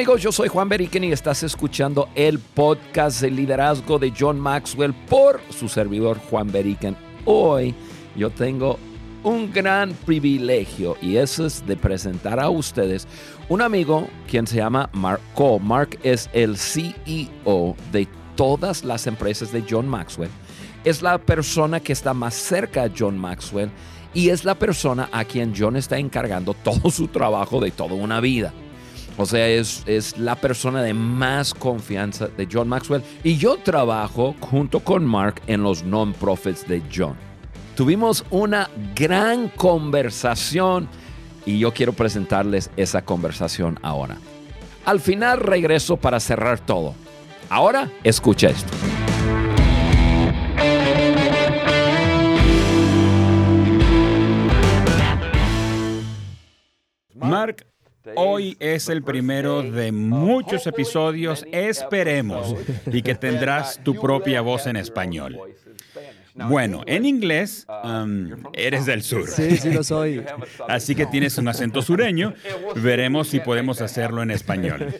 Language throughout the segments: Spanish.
Amigos, yo soy Juan Beriken y estás escuchando el podcast de liderazgo de John Maxwell por su servidor Juan Beriken. Hoy yo tengo un gran privilegio y eso es de presentar a ustedes un amigo quien se llama Mark Cole. Mark es el CEO de todas las empresas de John Maxwell. Es la persona que está más cerca a John Maxwell y es la persona a quien John está encargando todo su trabajo de toda una vida. O sea, es, es, la persona de más confianza de John Maxwell. Y yo trabajo junto con Mark en los non-profits de John. Tuvimos una gran conversación y yo quiero presentarles esa conversación ahora. Al final regreso para cerrar todo. Ahora escucha esto. Mark, hoy es el primero de muchos episodios, esperemos, y que tendrás tu propia voz en español. Bueno, en inglés um, eres del sur. Sí, sí lo soy. Así que tienes un acento sureño. Veremos si podemos hacerlo en español.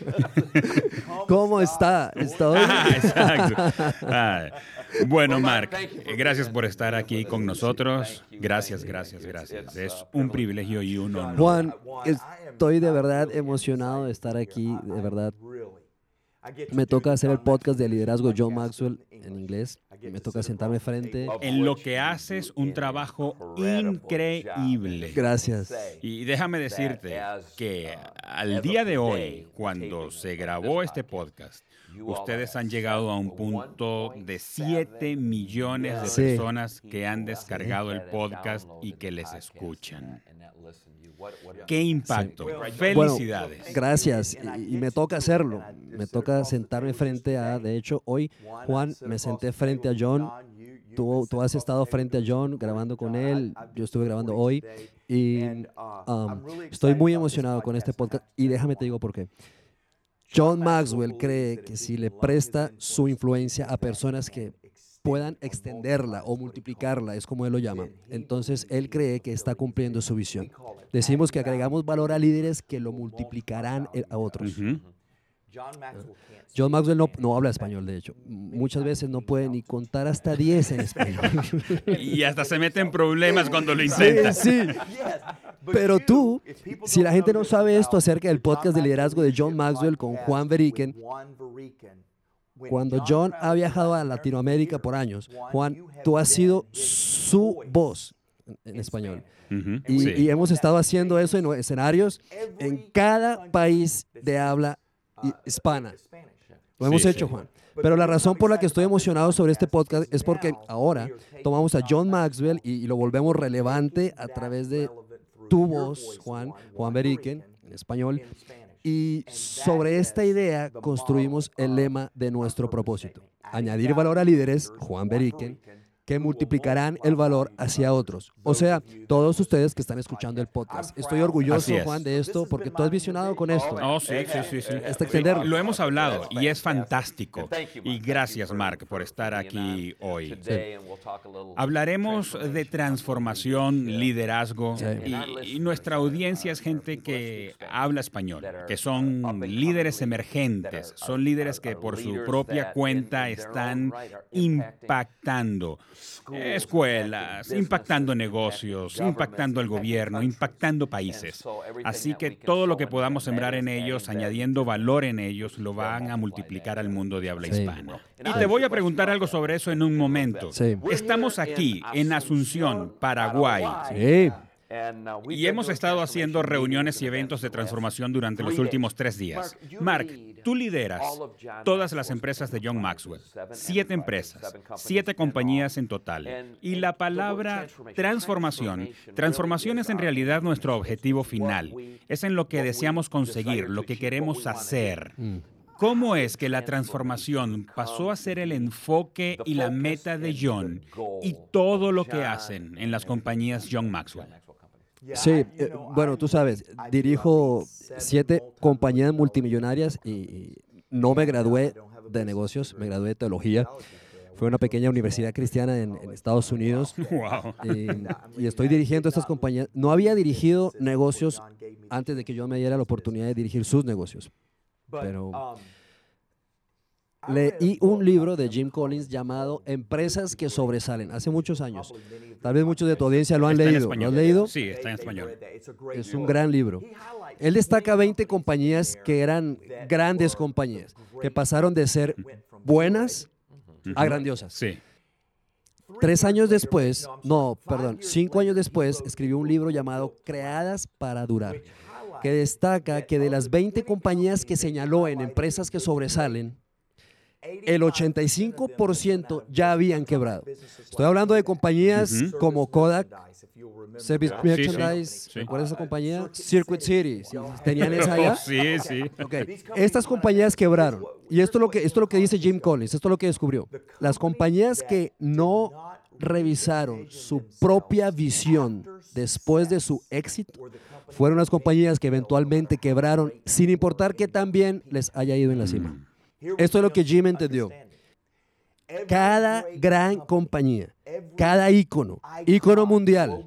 ¿Cómo está? ¿Estoy? Ah, exacto. Ah, bueno, Mark, gracias por estar aquí con nosotros. Gracias, gracias, gracias. Es un privilegio y un honor. Juan, estoy de verdad emocionado de estar aquí, de verdad. Me toca hacer el podcast de liderazgo John Maxwell en inglés. Me toca sentarme frente. En lo que haces un trabajo increíble. Gracias. Y déjame decirte que al día de hoy, cuando se grabó este podcast, ustedes han llegado a un punto de 7 millones de personas que han descargado el podcast y que les escuchan. ¡Qué impacto! Felicidades. gracias. Y, me toca hacerlo. Me toca sentarme frente a, de hecho, hoy, Juan, me senté frente a John. Tú, tú has estado frente a John grabando con él. Yo estuve grabando hoy. Y um, estoy muy emocionado con este podcast. Y déjame te digo por qué. John Maxwell cree que si le presta su influencia a personas que puedan extenderla o multiplicarla, es como él lo llama. Entonces, él cree que está cumpliendo su visión. Decimos que agregamos valor a líderes que lo multiplicarán a otros. John Maxwell no, no, habla español, de hecho. Muchas veces no puede ni contar hasta 10 en español. Y hasta se mete en problemas cuando lo intenta. Sí, sí. Pero tú, si la gente no sabe esto acerca del podcast de liderazgo de John Maxwell con Juan Veriken, cuando John ha viajado a Latinoamérica por años, Juan, tú has sido su voz en español. y, hemos estado haciendo eso en escenarios en cada país de habla hispana. Lo hemos hecho, Juan. Pero la razón por la que estoy emocionado sobre este podcast es porque ahora tomamos a John Maxwell y, lo volvemos relevante a través de tu voz, Juan, Juan Beriken, en español, y sobre esta idea construimos el lema de nuestro propósito. Añadir valor a líderes, Juan Beriken, que multiplicarán el valor hacia otros. O sea, todos ustedes que están escuchando el podcast. Estoy orgulloso, Juan, de esto porque tú has visionado con esto. Oh, sí, sí, sí. sí. Hasta extenderlo. Lo hemos hablado y es fantástico. Y gracias, Mark, por estar aquí hoy. Hablaremos de transformación, liderazgo y, y nuestra audiencia es gente que habla español, que son líderes emergentes, son líderes que por su propia cuenta están impactando escuelas, impactando negocios, impactando el gobierno, impactando países. Así que todo lo que podamos sembrar en ellos, añadiendo valor en ellos, lo van a multiplicar al mundo de habla hispana. Y te voy a preguntar algo sobre eso en un momento. Estamos aquí en Asunción, Paraguay. Sí. Y hemos estado haciendo reuniones y eventos de transformación durante los últimos tres días. Mark, tú lideras todas las empresas de John Maxwell, siete empresas, siete compañías en total. Y la palabra transformación, transformación es en realidad nuestro objetivo final. Es en lo que deseamos conseguir, lo que queremos hacer. Mm. ¿Cómo es que la transformación pasó a ser el enfoque y la meta de John y todo lo que hacen en las compañías John Maxwell? Sí, eh, bueno, tú sabes, dirijo siete compañías multimillonarias y no me gradué de negocios, me gradué de teología. Fue una pequeña universidad cristiana en, Estados Unidos. Y, estoy dirigiendo estas compañías. No había dirigido negocios antes de que yo me diera la oportunidad de dirigir sus negocios. pero um, leí un libro de Jim Collins llamado Empresas que sobresalen, hace muchos años. Tal vez muchos de tu audiencia lo han leído. ¿Lo han leído? Sí, está en español. Es un gran libro. Él destaca 20 compañías que eran grandes compañías, que pasaron de ser buenas a grandiosas. Sí. Tres años después, no, perdón, cinco años después, escribió un libro llamado Creadas para Durar, que destaca que de las 20 compañías que señaló en empresas que sobresalen, el 85% ya habían quebrado. Estoy hablando de compañías como Kodak, Service Merchandise, ¿recuerdas esa compañía? Circuit City, ¿tenían esa allá? Sí, sí. Estas compañías quebraron. Y esto es, lo que, esto es lo que dice Jim Collins, esto es lo que descubrió. Las compañías que no revisaron su propia visión después de su éxito fueron las compañías que eventualmente quebraron sin importar que también les haya ido en la cima. Esto es lo que Jim entendió. Cada gran compañía, cada ícono, ícono mundial,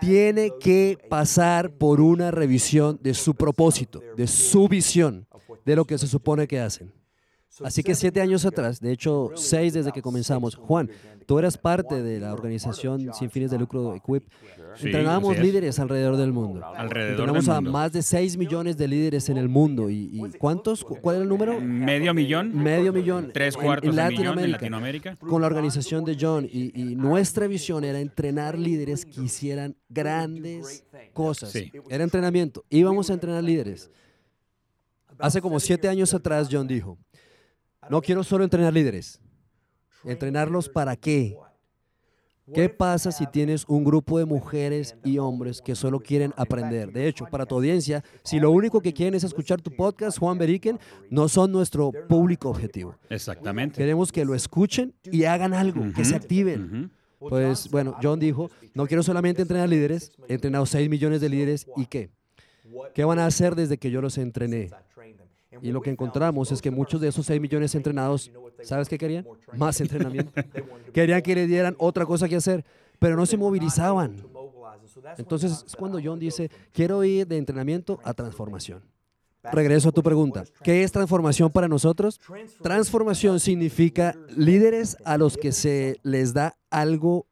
tiene que pasar por una revisión de su propósito, de su visión, de lo que se supone que hacen. Así que siete años atrás, de hecho seis desde que comenzamos, Juan, tú eras parte de la organización sin fines de lucro Equip. Entrenábamos líderes alrededor del mundo. Alrededor Tenemos a más de 6 millones de líderes en el mundo. ¿Y, cuántos? ¿Cuál es el número? Medio millón. Medio millón. Tres cuartos en, Latinoamérica, en Latinoamérica. Con la organización de John. Y, nuestra visión era entrenar líderes que hicieran grandes cosas. Era entrenamiento. Íbamos a entrenar líderes. Hace como siete años atrás, John dijo, no quiero solo entrenar líderes. ¿Entrenarlos para qué? ¿Qué pasa si tienes un grupo de mujeres y hombres que solo quieren aprender? De hecho, para tu audiencia, si lo único que quieren es escuchar tu podcast, Juan Beriken, no son nuestro público objetivo. Exactamente. Queremos que lo escuchen y hagan algo, que se activen. Pues bueno, John dijo, no quiero solamente entrenar líderes, he entrenado 6 millones de líderes y qué? ¿Qué van a hacer desde que yo los entrené? Y lo que encontramos es que muchos de esos 6 millones entrenados, ¿sabes qué querían? Más entrenamiento. querían que le dieran otra cosa que hacer, pero no se movilizaban. Entonces es cuando John dice, quiero ir de entrenamiento a transformación. Regreso a tu pregunta. ¿Qué es transformación para nosotros? Transformación significa líderes a los que se les da algo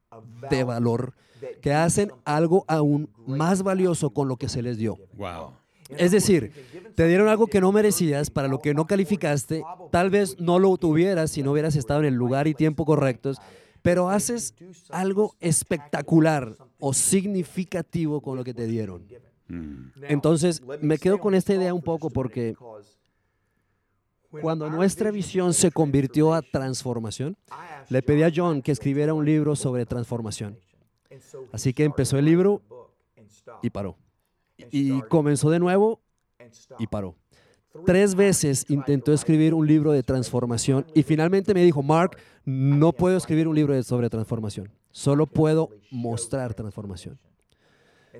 de valor, que hacen algo aún más valioso con lo que se les dio. Wow. Es decir, te dieron algo que no merecías, para lo que no calificaste, tal vez no lo tuvieras si no hubieras estado en el lugar y tiempo correctos, pero haces algo espectacular o significativo con lo que te dieron. Mm. Entonces, me quedo con esta idea un poco porque cuando nuestra visión se convirtió a transformación, le pedí a John que escribiera un libro sobre transformación. Así que empezó el libro y paró y comenzó de nuevo y paró. Tres veces intentó escribir un libro de transformación y finalmente me dijo, Mark, no puedo escribir un libro sobre transformación, solo puedo mostrar transformación.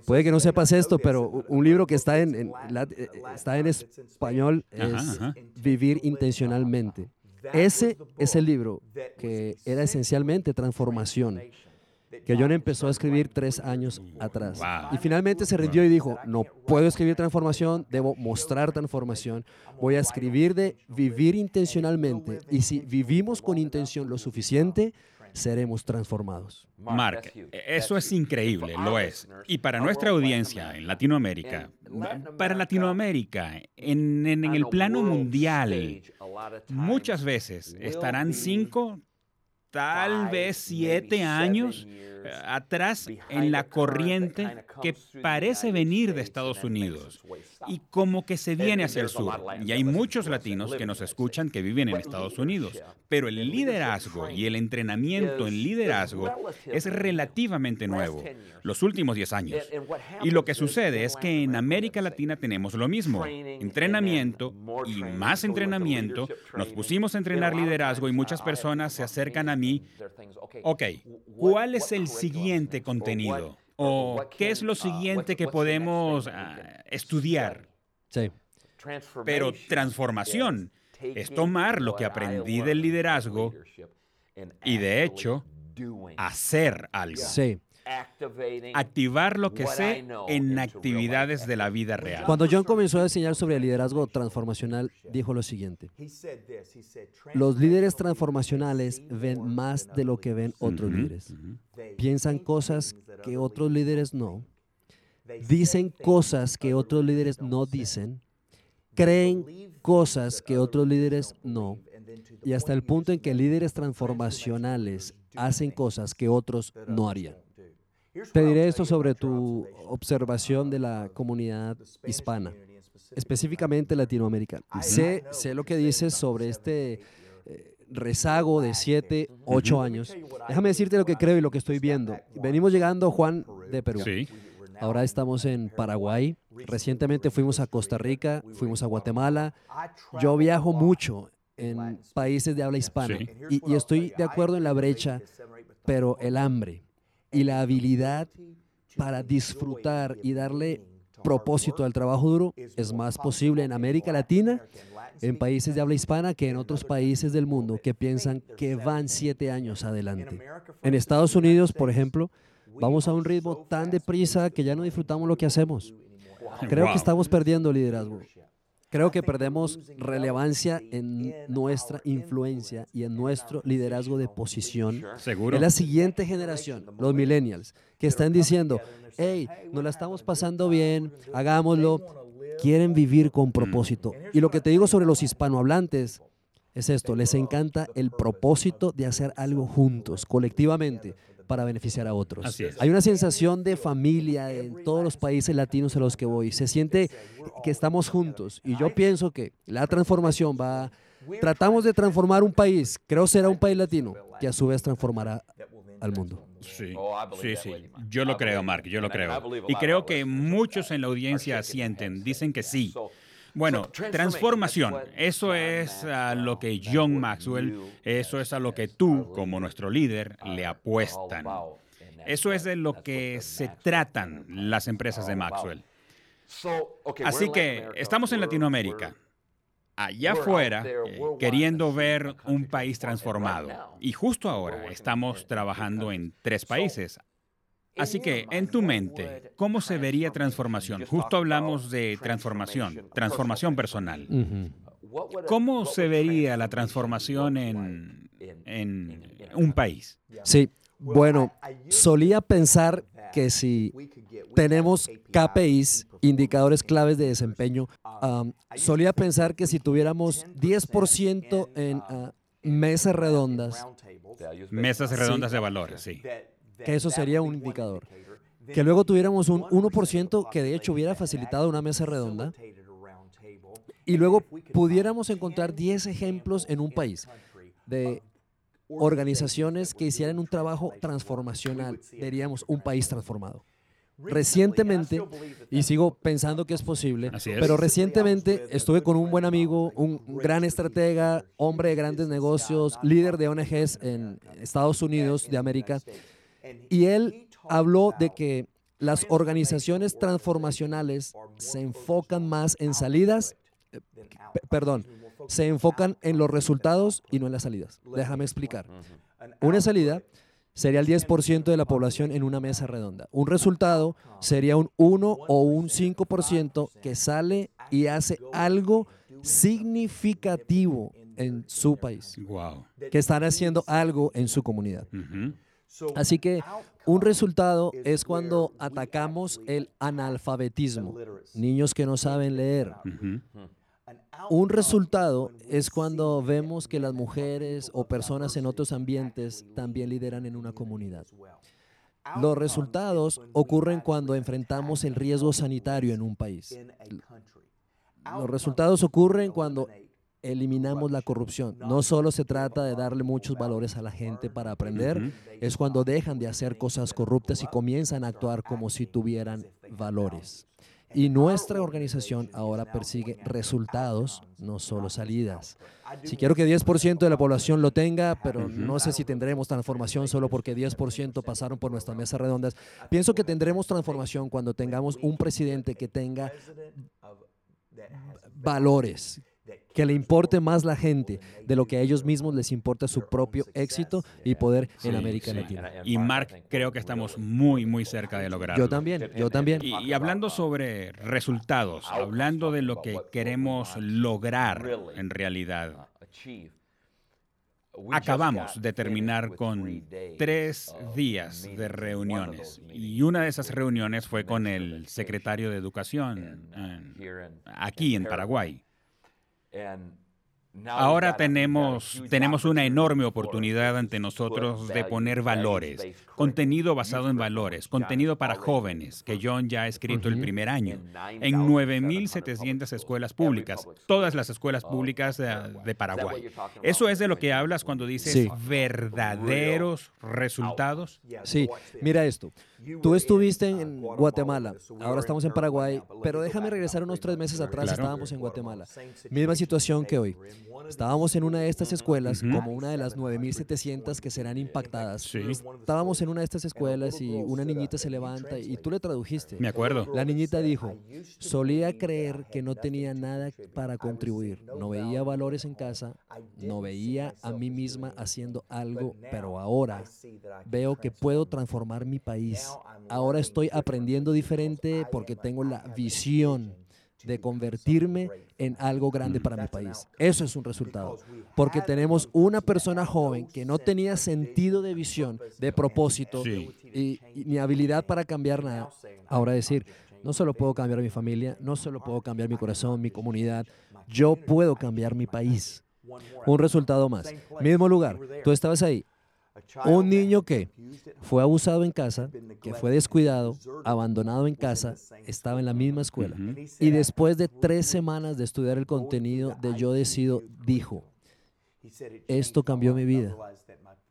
Puede que no sepas esto, pero un libro que está en, eh, está en español es Vivir intencionalmente. Ese es el libro que era esencialmente transformación que John empezó a escribir tres años atrás. Y finalmente se rindió y dijo, no puedo escribir transformación, debo mostrar transformación, voy a escribir de vivir intencionalmente y si vivimos con intención lo suficiente, seremos transformados. Mark, eso es increíble, lo es. Y para nuestra audiencia en Latinoamérica, para Latinoamérica, en, en, el plano mundial, muchas veces estarán cinco, tal vez siete años atrás en la corriente que parece venir de Estados Unidos. y como que se viene hacia el sur. Y hay muchos latinos que nos escuchan que viven en Estados Unidos, pero el liderazgo y el entrenamiento en liderazgo es relativamente nuevo, los últimos 10 años. Y lo que sucede es que en América Latina tenemos lo mismo, entrenamiento y más entrenamiento. Nos pusimos a entrenar liderazgo y muchas personas se acercan a mí. Ok, ¿cuál es el siguiente contenido? ¿O qué es lo siguiente que podemos ah, estudiar? Sí. Pero transformación es tomar lo que aprendí del liderazgo y de hecho hacer algo. Sí. Activar lo que sé en actividades de la vida real. Cuando John comenzó a enseñar sobre el liderazgo transformacional, dijo lo siguiente. Los líderes transformacionales ven más de lo que ven otros líderes. Piensan cosas que otros líderes no. Dicen cosas que otros líderes no dicen. Creen cosas que otros líderes no. Y hasta el punto en que líderes transformacionales hacen cosas que otros no harían. Te diré esto sobre tu observación de la comunidad hispana, específicamente latinoamericana. Sé, sé lo que dices sobre este eh, rezago de 7, 8 años. Déjame decirte lo que creo y lo que estoy viendo. Venimos llegando, Juan, de Perú. Ahora estamos en Paraguay. Recientemente fuimos a Costa Rica, fuimos a Guatemala. Yo viajo mucho en países de habla hispana y, estoy de acuerdo en la brecha, pero el hambre y la habilidad para disfrutar y darle propósito al trabajo duro es más posible en América Latina, en países de habla hispana, que en otros países del mundo que piensan que van siete años adelante. En Estados Unidos, por ejemplo, vamos a un ritmo tan deprisa que ya no disfrutamos lo que hacemos. Creo que estamos perdiendo liderazgo. Creo que perdemos relevancia en nuestra influencia y en nuestro liderazgo de posición. Seguro. En la siguiente generación, los millennials, que están diciendo, hey, nos la estamos pasando bien, hagámoslo. Quieren vivir con propósito. Y lo que te digo sobre los hispanohablantes es esto, les encanta el propósito de hacer algo juntos, colectivamente para beneficiar a otros. Hay una sensación de familia en todos los países latinos a los que voy. Se siente que estamos juntos. Y yo pienso que la transformación va... Tratamos de transformar un país, creo será un país latino, que a su vez transformará al mundo. Sí, sí, sí. Yo lo creo, Mark, yo lo creo. Y creo que muchos en la audiencia sienten, dicen que sí. Bueno, transformación, eso es a lo que John Maxwell, eso es a lo que tú, como nuestro líder, le apuestan. Eso es de lo que se tratan las empresas de Maxwell. Así que estamos en Latinoamérica, allá afuera, eh, queriendo ver un país transformado. Y justo ahora estamos trabajando en tres países, Así que, en tu mente, ¿cómo se vería transformación? Justo hablamos de transformación, transformación personal. ¿Cómo se vería la transformación en, en un país? Sí, bueno, solía pensar que si tenemos KPIs, indicadores claves de desempeño, solía pensar que si tuviéramos 10% en ah, mesas redondas. Mesas redondas de valores, sí que eso sería un indicador. Que luego tuviéramos un 1% que de hecho hubiera facilitado una mesa redonda. Y luego pudiéramos encontrar 10 ejemplos en un país de organizaciones que hicieran un trabajo transformacional. Diríamos un país transformado. Recientemente, y sigo pensando que es posible, pero recientemente estuve con un buen amigo, un gran estratega, hombre de grandes negocios, líder de ONGs en Estados Unidos de América, y él habló de que las organizaciones transformacionales se enfocan más en salidas, eh, perdón, se enfocan en los resultados y no en las salidas. Déjame explicar. Una salida sería el 10% de la población en una mesa redonda. Un resultado sería un 1 o un 5% que sale y hace algo significativo en su país. Que están haciendo algo en su comunidad. Así que un resultado es cuando atacamos el analfabetismo, niños que no saben leer. Un resultado es cuando vemos que las mujeres o personas en otros ambientes también lideran en una comunidad. Los resultados ocurren cuando enfrentamos el riesgo sanitario en un país. Los resultados ocurren cuando eliminamos la corrupción. No solo se trata de darle muchos valores a la gente para aprender, es cuando dejan de hacer cosas corruptas y comienzan a actuar como si tuvieran valores. Y nuestra organización ahora persigue resultados, no solo salidas. Si quiero que 10% de la población lo tenga, pero no sé si tendremos transformación solo porque 10% pasaron por nuestras mesas redondas. Pienso que tendremos transformación cuando tengamos un presidente que tenga valores, que le importe más la gente de lo que a ellos mismos les importa su propio éxito y poder en América Latina. Y Mark, creo que estamos muy, muy cerca de lograrlo. Yo también, yo también. Y, hablando sobre resultados, hablando de lo que queremos lograr en realidad, acabamos de terminar con tres días de reuniones y una de esas reuniones fue con el secretario de Educación aquí en Paraguay. And Ahora tenemos, tenemos una enorme oportunidad ante nosotros de poner valores, contenido basado en valores, contenido para jóvenes, que John ya ha escrito el primer año, en 9.700 escuelas públicas, todas las escuelas públicas de, Paraguay. ¿Eso es de lo que hablas cuando dices verdaderos resultados? Sí, mira esto. Tú estuviste en Guatemala, ahora estamos en Paraguay, pero déjame regresar unos tres meses atrás, estábamos en Guatemala. Misma situación que hoy. Estábamos en una de estas escuelas, como una de las 9.700 que serán impactadas. Estábamos en una de estas escuelas y una niñita se levanta y tú le tradujiste. Me acuerdo. La niñita dijo, solía creer que no tenía nada para contribuir, no veía valores en casa, no veía a mí misma haciendo algo, pero ahora veo que puedo transformar mi país. Ahora estoy aprendiendo diferente porque tengo la visión de convertirme en algo grande para mi país. Eso es un resultado. Porque tenemos una persona joven que no tenía sentido de visión, de propósito y, ni habilidad para cambiar nada. Ahora decir, no solo puedo cambiar mi familia, no solo puedo cambiar mi corazón, mi comunidad, yo puedo cambiar mi país. Un resultado más. Mismo lugar, tú estabas ahí. Un niño que fue abusado en casa, que fue descuidado, abandonado en casa, estaba en la misma escuela. Y después de tres semanas de estudiar el contenido de Yo Decido, dijo, esto cambió mi vida.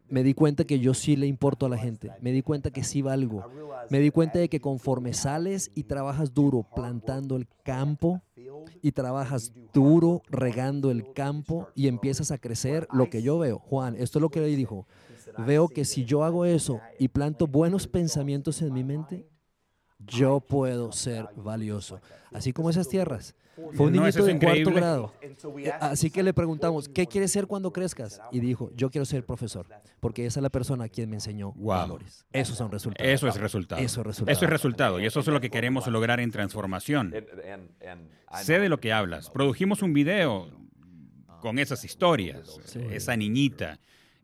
Me di cuenta que yo sí le importo a la gente. Me di cuenta que sí valgo. Me di cuenta de que conforme sales y trabajas duro plantando el campo y trabajas duro regando el campo y empiezas a crecer, lo que yo veo, Juan, esto es lo que él dijo, veo que si yo hago eso y planto buenos pensamientos en mi mente, yo puedo ser valioso. Así como esas tierras. Fue un niñito de cuarto grado. Así que le preguntamos, ¿qué quieres ser cuando crezcas? Y dijo, yo quiero ser profesor, porque esa es la persona a quien me enseñó valores. Esos son resultados. Eso es resultado. Eso es resultado. Eso es resultado. Y eso es lo que queremos lograr en transformación. Sé de lo que hablas. Produjimos un video con esas historias. Esa niñita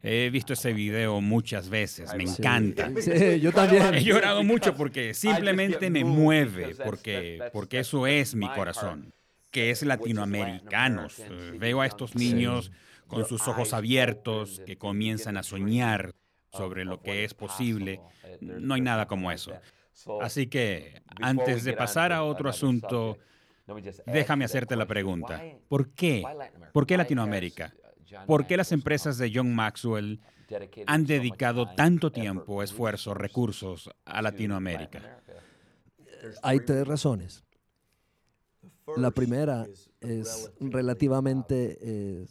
He visto ese video muchas veces, me encanta. Sí, yo también. He llorado mucho porque simplemente me mueve, porque, porque eso es mi corazón, que es latinoamericanos. Veo a estos niños con sus ojos abiertos que comienzan a soñar sobre lo que es posible. No hay nada como eso. Así que, antes de pasar a otro asunto, déjame hacerte la pregunta. ¿Por qué? ¿Por qué Latinoamérica? ¿Por qué las empresas de John Maxwell han dedicado tanto tiempo, esfuerzo, recursos a Latinoamérica? Hay tres razones. La primera es relativamente, eh,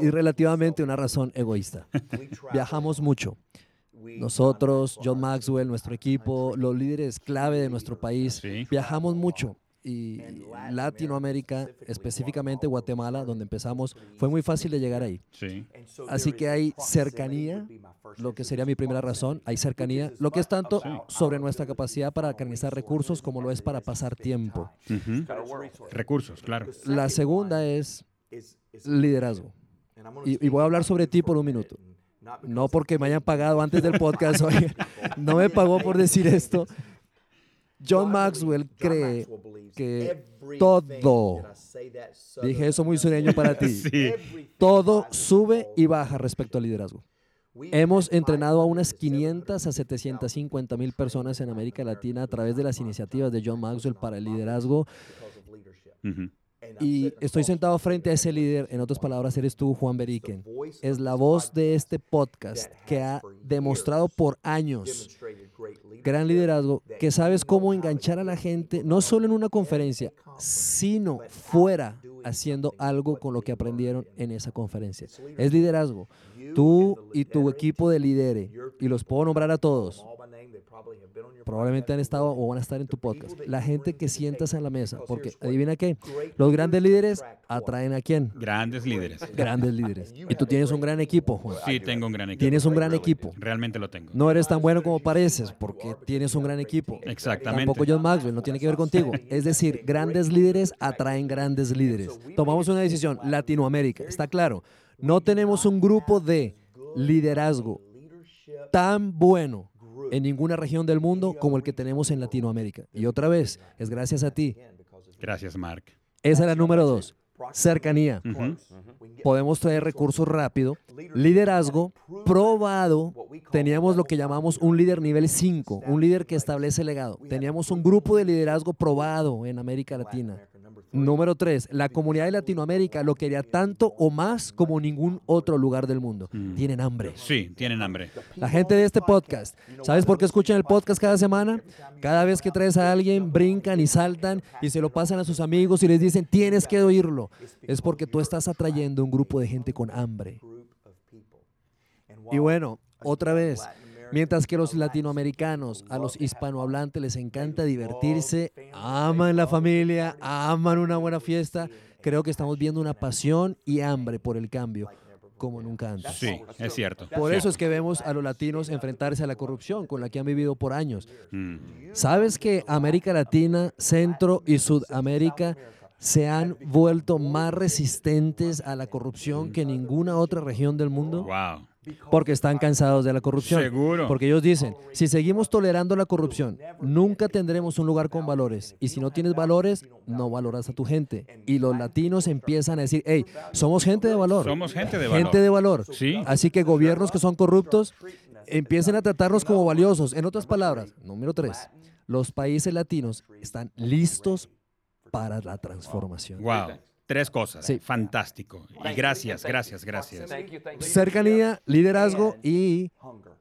y relativamente una razón egoísta. Viajamos mucho. Nosotros, John Maxwell, nuestro equipo, los líderes clave de nuestro país, viajamos mucho y Latinoamérica, específicamente Guatemala, donde empezamos, fue muy fácil de llegar ahí. Así que hay cercanía, lo que sería mi primera razón, hay cercanía, lo que es tanto sobre nuestra capacidad para canalizar recursos como lo es para pasar tiempo. Recursos, claro. La segunda es liderazgo. Y, y voy a hablar sobre ti por un minuto. No porque me hayan pagado antes del podcast, oye, no me pagó por decir esto, John Maxwell cree que todo, dije eso muy sureño para ti, todo sube y baja respecto al liderazgo. Hemos entrenado a unas 500 a 750 mil personas en América Latina a través de las iniciativas de John Maxwell para el liderazgo. Y estoy sentado frente a ese líder, en otras palabras, eres tú, Juan Beriken. Es la voz de este podcast que ha demostrado por años gran liderazgo, que sabes cómo enganchar a la gente, no solo en una conferencia, sino fuera haciendo algo con lo que aprendieron en esa conferencia. Es liderazgo. Tú y tu equipo de lidere, y los puedo nombrar a todos, probablemente han estado o van a estar en tu podcast. La gente que sientas en la mesa, porque adivina qué, los grandes líderes atraen a quién? Grandes líderes. Grandes líderes. Y tú tienes un gran equipo, Juan. Sí, tengo un gran equipo. Tienes un gran equipo. Realmente lo tengo. No eres tan bueno como pareces, porque tienes un gran equipo. Exactamente. Tampoco John Maxwell, no tiene que ver contigo. Es decir, grandes líderes atraen grandes líderes. Tomamos una decisión, Latinoamérica, está claro. No tenemos un grupo de liderazgo tan bueno en ninguna región del mundo como el que tenemos en Latinoamérica. Y otra vez, es gracias a ti. Gracias, Mark. Esa es la número dos. Cercanía. Podemos traer recursos rápido. Liderazgo probado. Teníamos lo que llamamos un líder nivel 5, un líder que establece legado. Teníamos un grupo de liderazgo probado en América Latina. Número tres, la comunidad de Latinoamérica lo quería tanto o más como ningún otro lugar del mundo. Mm. Tienen hambre. Sí, tienen hambre. La gente de este podcast, ¿sabes por qué escuchan el podcast cada semana? Cada vez que traes a alguien, brincan y saltan y se lo pasan a sus amigos y les dicen, tienes que oírlo. Es porque tú estás atrayendo un grupo de gente con hambre. Y bueno, otra vez, Mientras que los latinoamericanos, a los hispanohablantes les encanta divertirse, aman la familia, aman una buena fiesta, creo que estamos viendo una pasión y hambre por el cambio como nunca antes. Sí, es cierto. Por eso es que vemos a los latinos enfrentarse a la corrupción con la que han vivido por años. Mm. ¿Sabes que América Latina, Centro y Sudamérica se han vuelto más resistentes a la corrupción que ninguna otra región del mundo? Wow. Porque están cansados de la corrupción. Seguro. Porque ellos dicen, si seguimos tolerando la corrupción, nunca tendremos un lugar con valores. Y si no tienes valores, no valoras a tu gente. Y los latinos empiezan a decir, hey, somos gente de valor. Somos gente de valor. Gente de valor. Sí. Así que gobiernos que son corruptos empiecen a tratarnos como valiosos. En otras palabras, número tres, los países latinos están listos para la transformación. Wow. Tres cosas. Sí. Fantástico. Y gracias, gracias, gracias. Cercanía, liderazgo y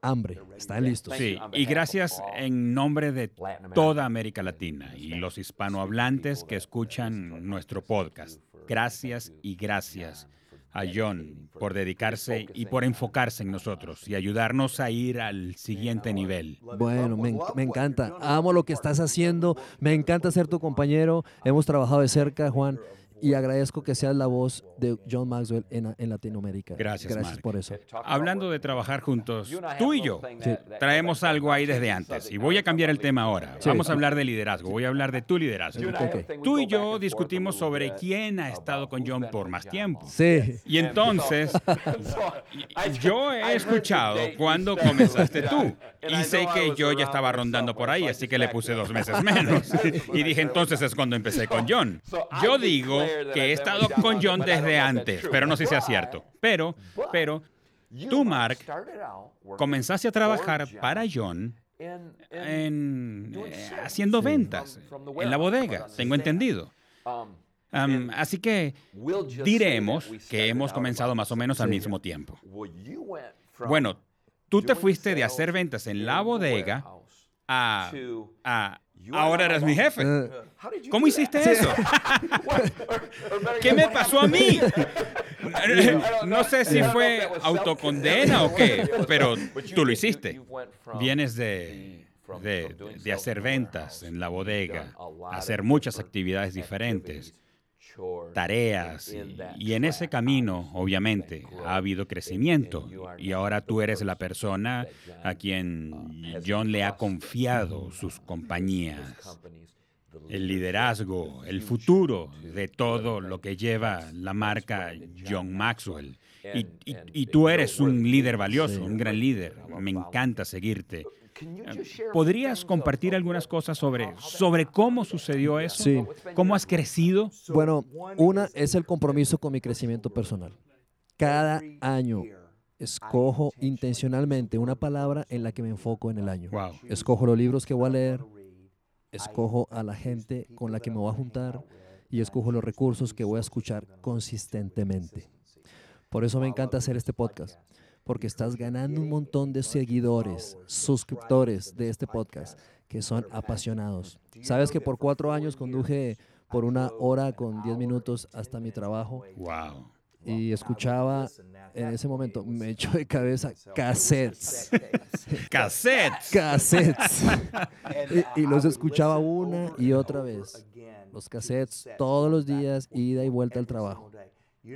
hambre. Están listos. Sí, y gracias en nombre de toda América Latina y los hispanohablantes que escuchan nuestro podcast. Gracias y gracias a John por dedicarse y por enfocarse en nosotros y ayudarnos a ir al siguiente nivel. Bueno, me, me, encanta. Amo lo que estás haciendo. Me encanta ser tu compañero. Hemos trabajado de cerca, Juan y agradezco que seas la voz de John Maxwell en, en Latinoamérica. Gracias, Gracias por eso. Hablando de trabajar juntos, tú y yo sí. traemos algo ahí desde antes y voy a cambiar el tema ahora. Sí. Vamos a hablar de liderazgo, voy a hablar de tu liderazgo. Okay. Tú y yo discutimos sobre quién ha estado con John por más tiempo. Sí. Y entonces, yo he escuchado cuando comenzaste tú y sé que yo ya estaba rondando por ahí, así que le puse dos meses menos. Y dije, entonces es cuando empecé con John. Yo digo que he estado con John desde antes, pero no sé si sea cierto. Pero, pero, tú, Mark, comenzaste a trabajar para John en, eh, haciendo ventas en la bodega, tengo entendido. Um, así que diremos que hemos comenzado más o menos al mismo tiempo. Bueno, tú te fuiste de hacer ventas en la bodega a, a Ahora eres mi jefe. ¿Cómo hiciste eso? ¿Qué me pasó a mí? No sé si fue autocondena o qué, pero tú lo hiciste. Vienes de, de, de hacer ventas en la bodega, hacer muchas actividades diferentes tareas y, y, en ese camino obviamente ha habido crecimiento y ahora tú eres la persona a quien John le ha confiado sus compañías, el liderazgo, el futuro de todo lo que lleva la marca John Maxwell. Y, y, y tú eres un líder valioso, un gran líder. Me encanta seguirte. ¿Podrías compartir algunas cosas sobre, sobre cómo sucedió eso? Sí. ¿Cómo has crecido? Bueno, una es el compromiso con mi crecimiento personal. Cada año escojo intencionalmente una palabra en la que me enfoco en el año. Wow. Escojo los libros que voy a leer, escojo a la gente con la que me voy a juntar y escojo los recursos que voy a escuchar consistentemente. Por eso me encanta hacer este podcast porque estás ganando un montón de seguidores, suscriptores de este podcast que son apasionados. Sabes que por cuatro años conduje por una hora con 10 minutos hasta mi trabajo. Wow. Y escuchaba en ese momento, me echó de cabeza cassettes. cassettes. Cassettes. y, los escuchaba una y otra vez. Los cassettes todos los días, ida y vuelta al trabajo.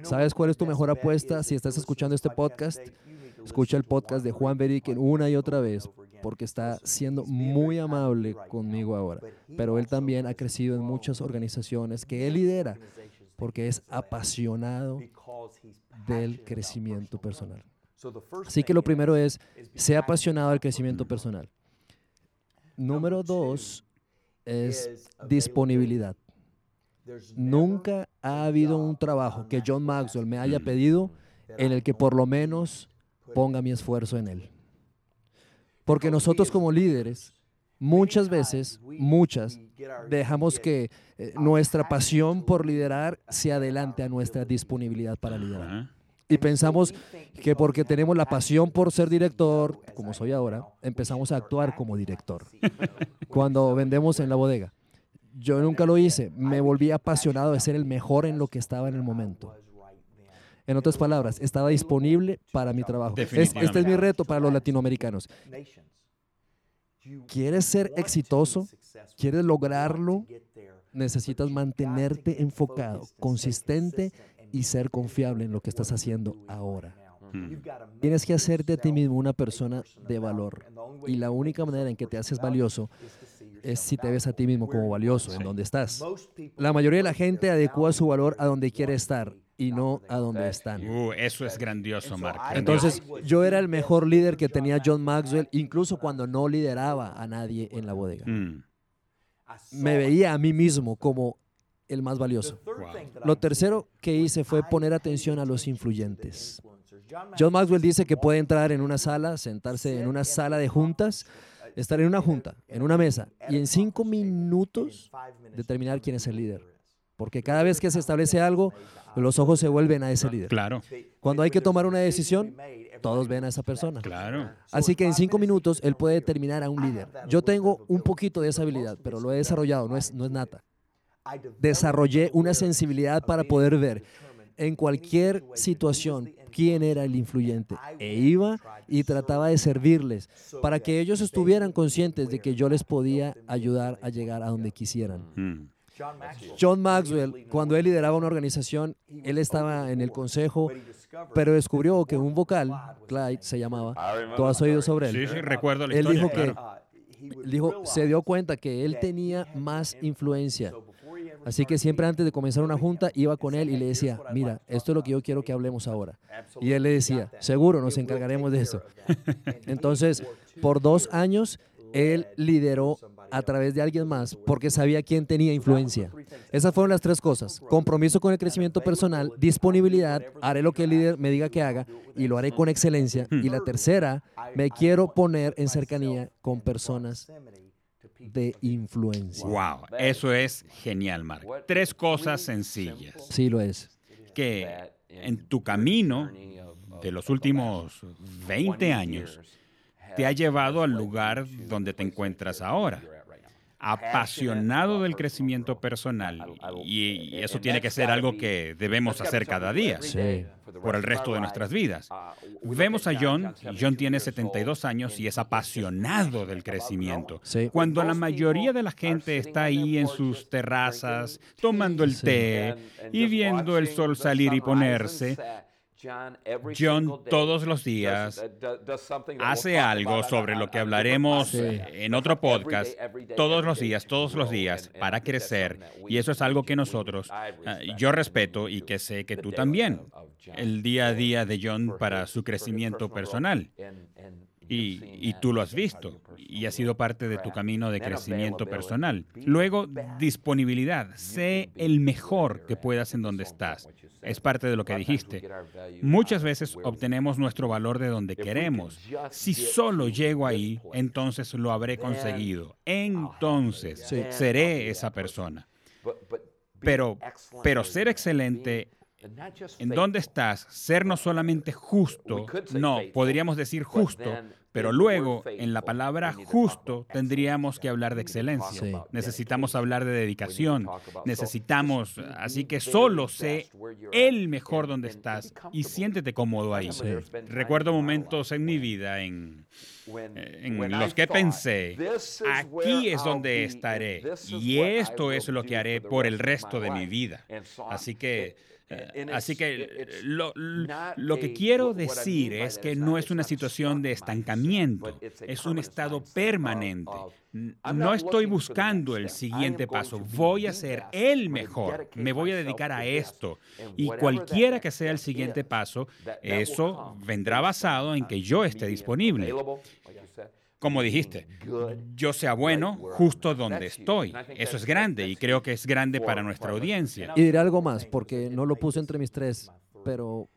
¿Sabes cuál es tu mejor apuesta si estás escuchando este podcast? Escucha el podcast de Juan Beriken una y otra vez porque está siendo muy amable conmigo ahora. Pero él también ha crecido en muchas organizaciones que él lidera porque es apasionado del crecimiento personal. Así que lo primero es, sea apasionado del crecimiento personal. Número dos es disponibilidad. Nunca ha habido un trabajo que John Maxwell me haya pedido en el que por lo menos ponga mi esfuerzo en él. Porque nosotros como líderes, muchas veces, muchas, dejamos que eh, nuestra pasión por liderar se adelante a nuestra disponibilidad para liderar. Y pensamos que porque tenemos la pasión por ser director, como soy ahora, empezamos a actuar como director. Cuando vendemos en la bodega. Yo nunca lo hice. Me volví apasionado de ser el mejor en lo que estaba en el momento. En otras palabras, estaba disponible para mi trabajo. este es mi reto para los latinoamericanos. ¿Quieres ser exitoso? ¿Quieres lograrlo? Necesitas mantenerte enfocado, consistente y ser confiable en lo que estás haciendo ahora. Hmm. Tienes que hacerte a ti mismo una persona de valor. Y la única manera en que te haces valioso es si te ves a ti mismo como valioso, en donde estás. La mayoría de la gente adecua su valor a donde quiere estar y no a donde están. Uh, eso es grandioso, Mark. Entonces, yo era el mejor líder que tenía John Maxwell, incluso cuando no lideraba a nadie en la bodega. Hmm. Me veía a mí mismo como el más valioso. Lo tercero que hice fue poner atención a los influyentes. John Maxwell dice que puede entrar en una sala, sentarse en una sala de juntas, estar en una junta, en una mesa, y en cinco minutos determinar quién es el líder. Porque cada vez que se establece algo, los ojos se vuelven a ese líder. Claro. Cuando hay que tomar una decisión, todos ven a esa persona. Claro. Así que en cinco minutos él puede determinar a un líder. Yo tengo un poquito de esa habilidad, pero lo he desarrollado, no es, no es nata. Desarrollé una sensibilidad para poder ver en cualquier situación quién era el influyente. E iba y trataba de servirles para que ellos estuvieran conscientes de que yo les podía ayudar a llegar a donde quisieran. Hmm. John Maxwell, cuando él lideraba una organización, él estaba en el consejo, pero descubrió que un vocal, Clyde se llamaba, ¿tú has oído sobre él? Sí, sí, recuerdo la él Dijo que, dijo, se dio cuenta que él tenía más influencia Así que siempre antes de comenzar una junta iba con él y le decía, mira, esto es lo que yo quiero que hablemos ahora. Y él le decía, seguro, nos encargaremos de eso. Entonces, por dos años, él lideró a través de alguien más porque sabía quién tenía influencia. Esas fueron las tres cosas. Compromiso con el crecimiento personal, disponibilidad, haré lo que el líder me diga que haga y lo haré con excelencia. Y la tercera, me quiero poner en cercanía con personas de influencia. Wow, eso es genial, Mark. Tres cosas sencillas. Sí, lo es. Que en tu camino de los últimos 20 años te ha llevado al lugar donde te encuentras ahora apasionado del crecimiento personal. Y eso tiene que ser algo que debemos hacer cada día por el resto de nuestras vidas. Vemos a John, John tiene 72 años y es apasionado del crecimiento. Cuando la mayoría de la gente está ahí en sus terrazas tomando el té y viendo el sol salir y ponerse, John todos los días hace algo sobre lo que hablaremos en otro podcast, todos los días, todos los días, para crecer. Y eso es algo que nosotros, ah, yo respeto y que sé que tú también, el día a día de John para su crecimiento personal. Y, tú lo has visto y ha sido parte de tu camino de crecimiento personal. Luego, disponibilidad. Sé el mejor que puedas en donde estás. Es parte de lo que dijiste. Muchas veces obtenemos nuestro valor de donde queremos. Si solo llego ahí, entonces lo habré conseguido. Entonces seré esa persona. Pero, pero ser excelente en dónde estás, ser no solamente justo, no, podríamos decir justo, Pero luego, en la palabra justo, tendríamos que hablar de excelencia. Necesitamos hablar de dedicación. Necesitamos, así que solo sé el mejor donde estás y siéntete cómodo ahí. Recuerdo momentos en mi vida en, eh, en los que pensé, aquí es donde estaré y esto es lo que haré por el resto de mi vida. Así que así que lo, que quiero decir es que no es una situación de estancamiento, es un estado permanente. No estoy buscando el siguiente paso, voy a ser el mejor, me voy a dedicar a esto. Y cualquiera que sea el siguiente paso, eso vendrá basado en que yo esté disponible como dijiste, yo sea bueno justo donde estoy. Eso es grande y creo que es grande para nuestra audiencia. Y diré algo más, porque no lo puse entre mis tres, pero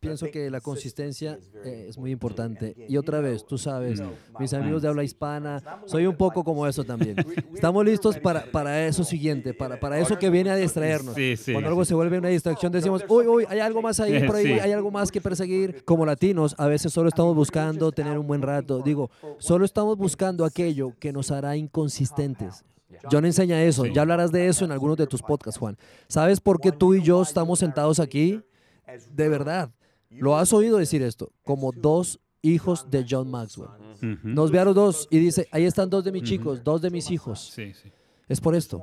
pienso que la consistencia eh, es muy importante. Y otra vez, tú sabes, mis amigos de habla hispana, soy un poco como eso también. Estamos listos para, para eso siguiente, para, para eso que viene a distraernos. Cuando algo se vuelve una distracción, decimos, uy, uy, hay algo más ahí, por ahí, hay algo más que perseguir. Como latinos, a veces solo estamos buscando tener un buen rato. Digo, solo estamos buscando aquello que nos hará inconsistentes. John enseña eso, ya hablarás de eso en algunos de tus podcasts, Juan. ¿Sabes por qué tú y yo estamos sentados aquí? De verdad, lo has oído decir esto, como dos hijos de John Maxwell. Nos ve a los dos y dice, ahí están dos de mis chicos, dos de mis hijos. Es por esto.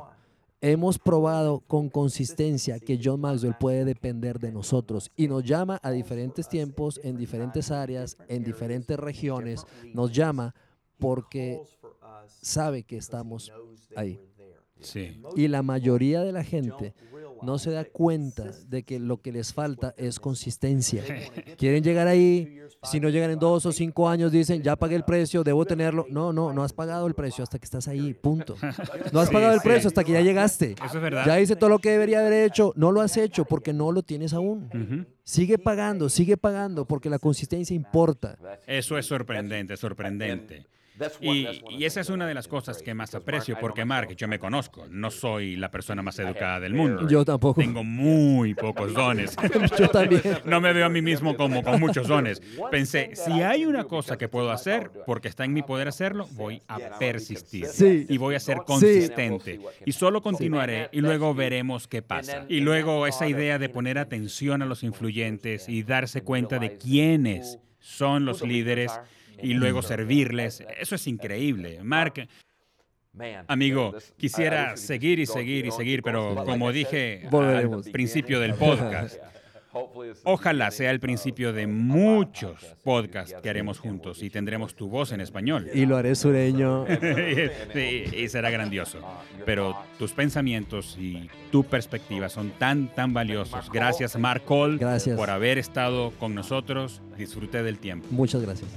Hemos probado con consistencia que John Maxwell puede depender de nosotros y nos llama a diferentes tiempos, en diferentes áreas, en diferentes regiones. Nos llama porque sabe que estamos ahí. Y la mayoría de la gente no se da cuenta de que lo que les falta es consistencia. Quieren llegar ahí, si no llegan en dos o cinco años, dicen, ya pagué el precio, debo tenerlo. No, no, no has pagado el precio hasta que estás ahí, punto. No has pagado el precio hasta que ya llegaste. Eso es verdad. Ya hice todo lo que debería haber hecho, no lo has hecho porque no lo tienes aún. Sigue pagando, sigue pagando porque la consistencia importa. Eso es sorprendente, sorprendente. Y, esa es una de las cosas que más aprecio, porque Mark, yo me conozco, no soy la persona más educada del mundo. Yo tampoco. Tengo muy pocos dones. yo también. No me veo a mí mismo como con muchos dones. Pensé, si hay una cosa que puedo hacer, porque está en mi poder hacerlo, voy a persistir. Y voy a ser consistente. Y solo continuaré y luego veremos qué pasa. Y luego esa idea de poner atención a los influyentes y darse cuenta de quiénes son los líderes y luego servirles. Eso es increíble. Mark, amigo, quisiera seguir y seguir y seguir, pero como dije al principio del podcast, Ojalá sea el principio de muchos podcasts que haremos juntos y tendremos tu voz en español. Y lo haré sureño. y, será grandioso. Pero tus pensamientos y tu perspectiva son tan, tan valiosos. Gracias, Mark Cole, por haber estado con nosotros. Disfrute del tiempo. Muchas gracias.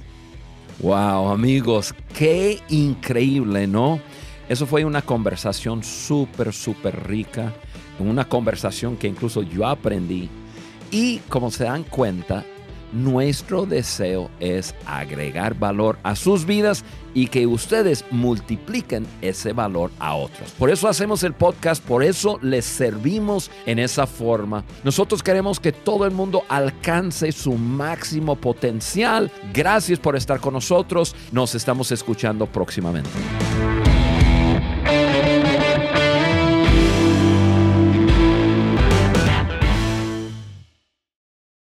Wow, amigos, qué increíble, ¿no? Eso fue una conversación súper, súper rica, una conversación que incluso yo aprendí. Y como se dan cuenta, nuestro deseo es agregar valor a sus vidas y que ustedes multipliquen ese valor a otros. Por eso hacemos el podcast, por eso les servimos en esa forma. Nosotros queremos que todo el mundo alcance su máximo potencial. Gracias por estar con nosotros. Nos estamos escuchando próximamente.